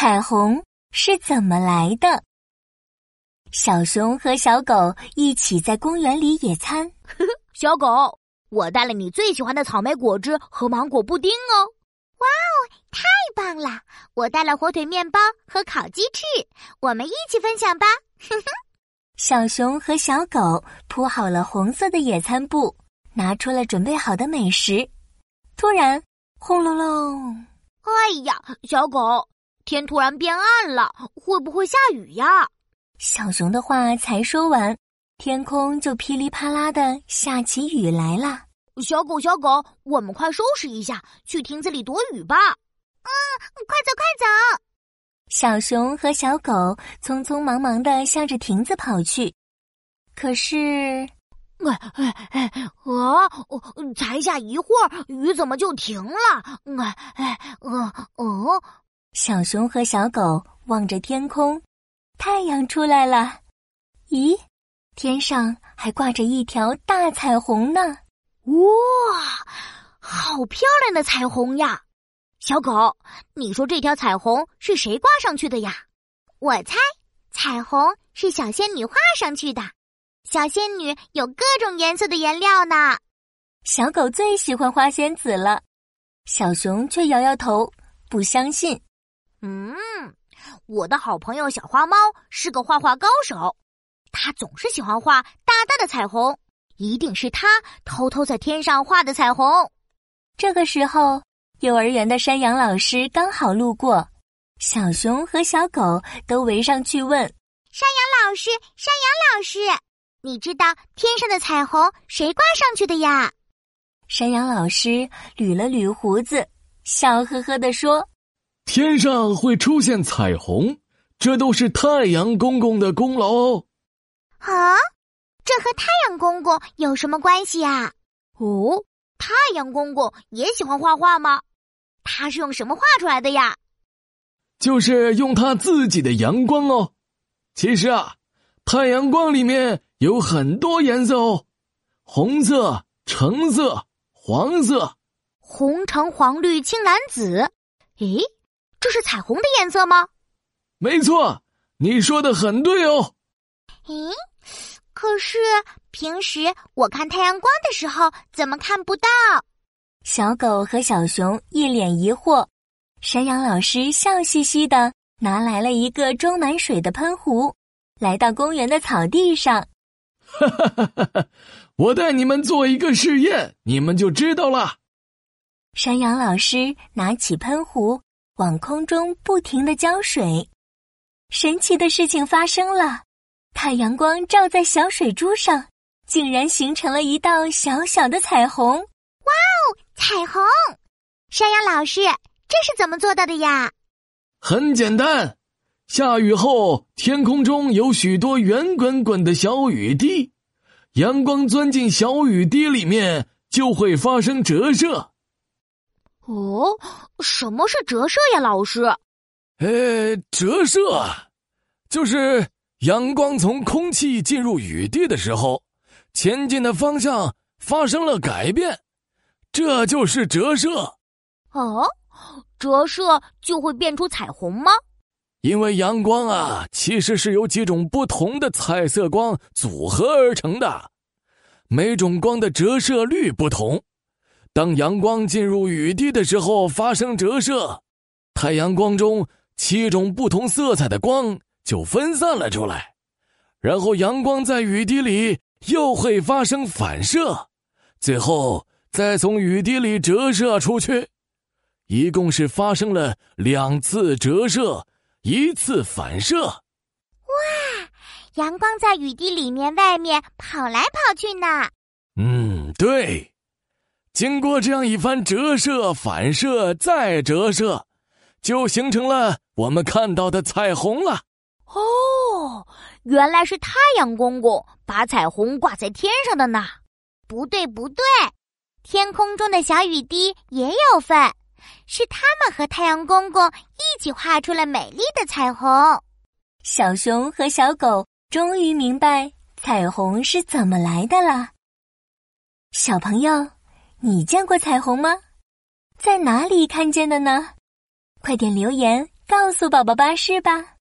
彩虹是怎么来的？小熊和小狗一起在公园里野餐。小狗，我带了你最喜欢的草莓果汁和芒果布丁哦！哇哦，太棒了！我带了火腿面包和烤鸡翅，我们一起分享吧。哼哼。小熊和小狗铺好了红色的野餐布，拿出了准备好的美食。突然，轰隆隆！哎呀，小狗，天突然变暗了，会不会下雨呀？小熊的话才说完，天空就噼里啪啦的下起雨来了。小狗，小狗，我们快收拾一下，去亭子里躲雨吧。嗯，快走，快走！小熊和小狗匆匆忙忙的向着亭子跑去。可是，哎哎哎啊！才下一会儿，雨怎么就停了？哎哎呃哦！小熊和小狗望着天空。太阳出来了，咦，天上还挂着一条大彩虹呢！哇，好漂亮的彩虹呀！小狗，你说这条彩虹是谁挂上去的呀？我猜，彩虹是小仙女画上去的。小仙女有各种颜色的颜料呢。小狗最喜欢花仙子了，小熊却摇摇头，不相信。嗯。我的好朋友小花猫是个画画高手，它总是喜欢画大大的彩虹，一定是它偷偷在天上画的彩虹。这个时候，幼儿园的山羊老师刚好路过，小熊和小狗都围上去问：“山羊老师，山羊老师，你知道天上的彩虹谁挂上去的呀？”山羊老师捋了捋胡子，笑呵呵地说。天上会出现彩虹，这都是太阳公公的功劳哦。啊，这和太阳公公有什么关系呀？哦，太阳公公也喜欢画画吗？他是用什么画出来的呀？就是用他自己的阳光哦。其实啊，太阳光里面有很多颜色哦，红色、橙色、黄色，红橙黄绿青蓝紫。诶。这是彩虹的颜色吗？没错，你说的很对哦。咦，可是平时我看太阳光的时候怎么看不到？小狗和小熊一脸疑惑。山羊老师笑嘻嘻的拿来了一个装满水的喷壶，来到公园的草地上。哈哈哈哈哈！我带你们做一个试验，你们就知道了。山羊老师拿起喷壶。往空中不停的浇水，神奇的事情发生了，太阳光照在小水珠上，竟然形成了一道小小的彩虹。哇哦，彩虹！山羊老师，这是怎么做到的呀？很简单，下雨后，天空中有许多圆滚滚的小雨滴，阳光钻进小雨滴里面，就会发生折射。哦，什么是折射呀，老师？呃，折射就是阳光从空气进入雨滴的时候，前进的方向发生了改变，这就是折射。哦，折射就会变出彩虹吗？因为阳光啊，其实是由几种不同的彩色光组合而成的，每种光的折射率不同。当阳光进入雨滴的时候，发生折射，太阳光中七种不同色彩的光就分散了出来，然后阳光在雨滴里又会发生反射，最后再从雨滴里折射出去，一共是发生了两次折射，一次反射。哇，阳光在雨滴里面、外面跑来跑去呢。嗯，对。经过这样一番折射、反射再折射，就形成了我们看到的彩虹了。哦，原来是太阳公公把彩虹挂在天上的呢。不对，不对，天空中的小雨滴也有份，是他们和太阳公公一起画出了美丽的彩虹。小熊和小狗终于明白彩虹是怎么来的了。小朋友。你见过彩虹吗？在哪里看见的呢？快点留言告诉宝宝巴士吧。